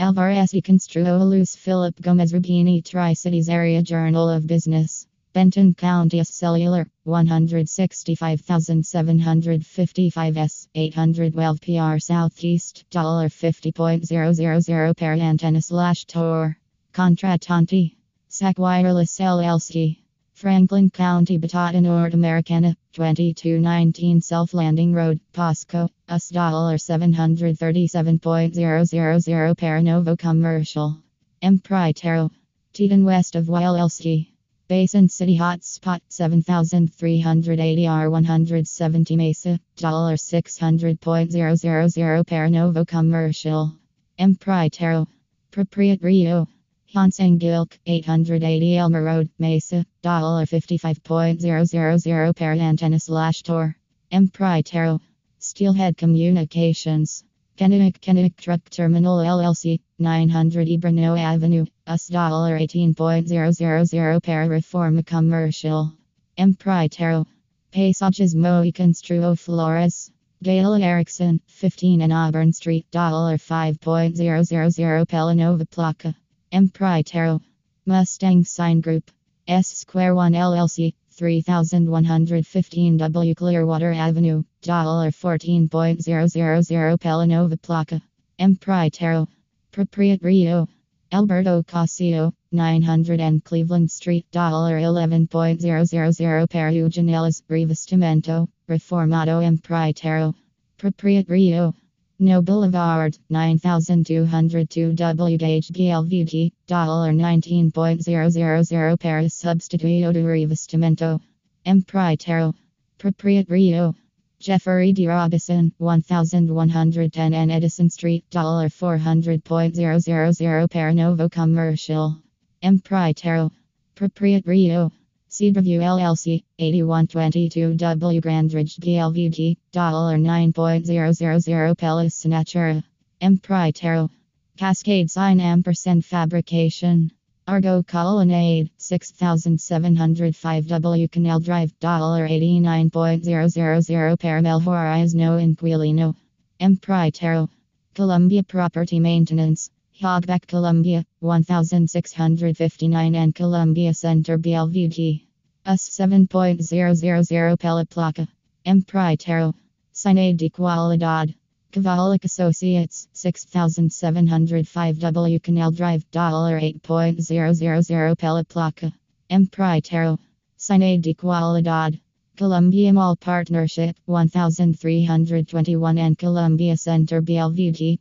Alvarez y Construo Luiz Philip Gomes Rubini Tri Cities Area Journal of Business. Benton County Cellular 165,755 S 812 PR Southeast $50.000 per antenna slash tour. Contratanti SAC Wireless LLC Franklin County Batata North Americana 2219 Selph Landing Road Pasco US $737.000 per Novo Commercial Empritero Teton West of YLLC Basin City Hotspot 7380 R170 Mesa $600.000 per Novo Commercial Empritero Propriet Rio Gilk 880 Elmar Road Mesa $55.000 per antenna slash tor. Empritero Steelhead Communications Kennewick Kennewick Truck Terminal LLC 900 Ibrano Avenue US $18.000 per Reforma Commercial. Empritero Moe Construo Flores Gail Erickson 15 in Auburn Street $5.000 Pelanova Placa Empritero Mustang Sign Group. S Square 1 LLC 3115 W Clearwater Avenue $14.000 Pelanova Placa. Empritero Propriet Rio. Alberto Cossio 900 and Cleveland Street $11.000 per Revestimento Reformado Empritero Propriet Rio No Boulevard 9202 W Gage BLVD $19.000 per Substituto de Revestimento Empritero Propriet Rio Jeffery D. Robison, 1110 N. Edison Street, $400.000 per Novo Commercial. Empritero. Propriet Cedarview LLC, 8122 W. Grandridge PLVD, $9.000 Pelis Natura. Empritero. Cascade Sign Ampersand Fabrication. Argo Colonnade, 6705 W Canal Drive, $89.000 per Melhorizno Inquilino. Empritero. Columbia Property Maintenance. Hogback Columbia, 1659 and Columbia Center BLVD. US $7.000 Pella Placa. Empritero. Sine de Qualidad. Kovalik Associates, 6705 W Canal Drive, Dollar $8.000 Pella Placa. Empritero. Sine de Qualidad. Columbia Mall Partnership, 1321 and Columbia Center BLVD,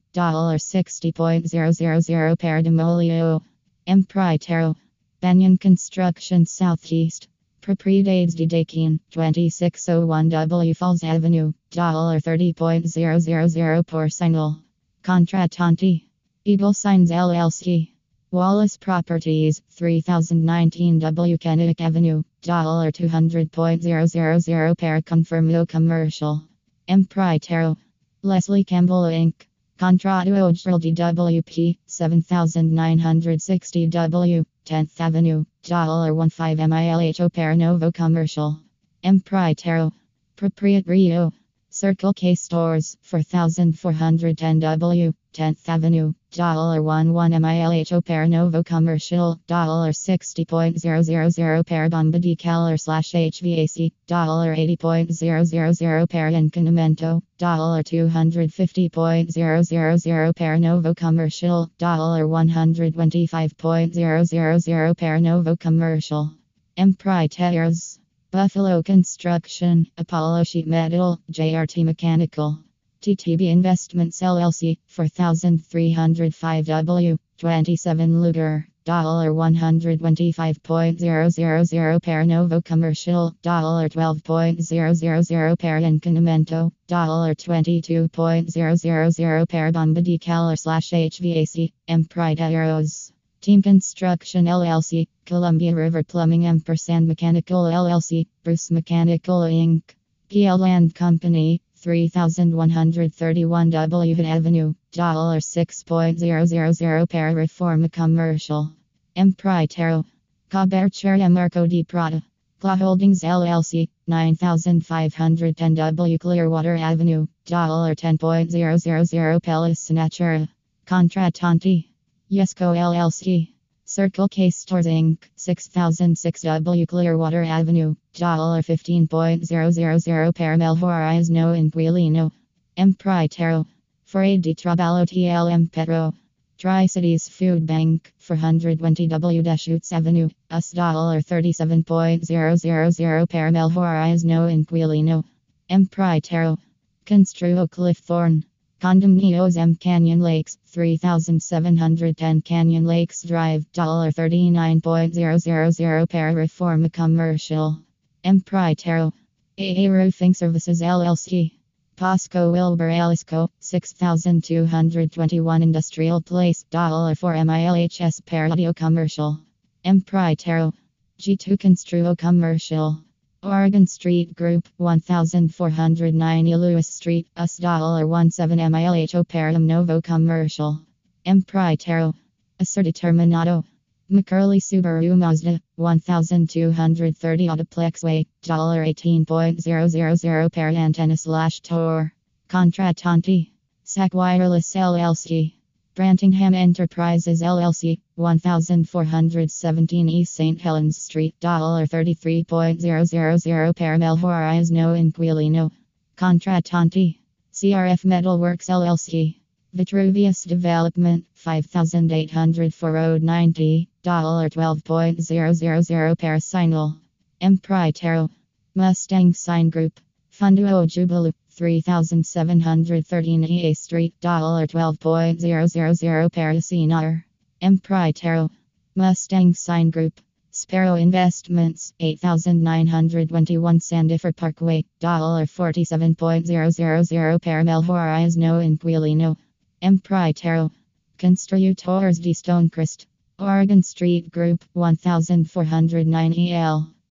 $60.000 per Demolio. Empritero. Banyan Construction Southeast. Propriedades de Dakin, 2601 W Falls Avenue, $30.000 per single. Contratanti. Eagle Signs LLC. Wallace Properties, 3019 W Kennewick Avenue, $200.000 per Confirmado Commercial. Empritero. Leslie Campbell Inc. Contrato Ojral DWP, 7960 W, 10th Avenue, $15 MILHO per Novo Commercial. Empritero. Propriet Rio. Circle K Stores, 4410 W, 10th Avenue, $11 MILHO per Novo Commercial, $60.000 per Bomba Decaler slash HVAC, $80.000 per Encanamento, $250.000 per Novo Commercial, $125.000 per Novo Commercial. Empriteros. Buffalo Construction, Apollo Sheet Metal, JRT Mechanical. TTB Investments LLC, 4305 W, 27 Luger, $125.000 per Novo Commercial, $12.000 per Encanamento, $22.000 per Bomba Decaler slash HVAC, Empriteros. Team Construction LLC, Columbia River Plumbing Ampersand Mechanical LLC, Bruce Mechanical Inc., PL Land Company, 3131 W Avenue, $6.000 per Reforma Commercial. Empritero. Cabercheria Marco di Prada. Cla Holdings LLC, 9510 W Clearwater Avenue, $10.000 Pelis Natura. Contratanti. Yesco LLC. Circle K Stores Inc. 6006 W Clearwater Avenue. $15.000 per Melhorias no Inquilino. Empritero. Fray di Trabalho TLM Petro. Tri Cities Food Bank. 420 W Deschutes Avenue. US $37.000 per Melhorias no Inquilino. Empritero. Construo Cliffthorne. Condominios M Canyon Lakes, 3710 Canyon Lakes Drive, $39.000 per Reforma Commercial. Empritero. AA Roofing Services LLC. Pasco Wilbur Alisco, 6221 Industrial Place, $4 MILHS per Audio Commercial. Empritero. G2 Construo Commercial. Oregon Street Group, 1490 Lewis Street, US dollar $17 MILHO Param Novo Commercial. Empritero. Acer Determinado. McCurley Subaru Mazda, 1230 Autoplex Way, $18.000 per antenna slash tour. Contratanti. SAC Wireless LLC. Brantingham Enterprises LLC, 1417 East St. Helens Street, $33.000 per Melhorias no Inquilino. Contratanti. CRF Metalworks LLC. Vitruvius Development, 5804 Road 90, $12.000 per signal. Mustang Sign Group. Funduo Jubilu. 3713 EA Street, $12.000 per Sinar. Empritero. Mustang Sign Group. Sparrow Investments, 8921 Sandifer Parkway, $47.000 per Melhorias no Inquilino. Empritero. Construtores de Stonecrest. Oregon Street Group, 1409 EL.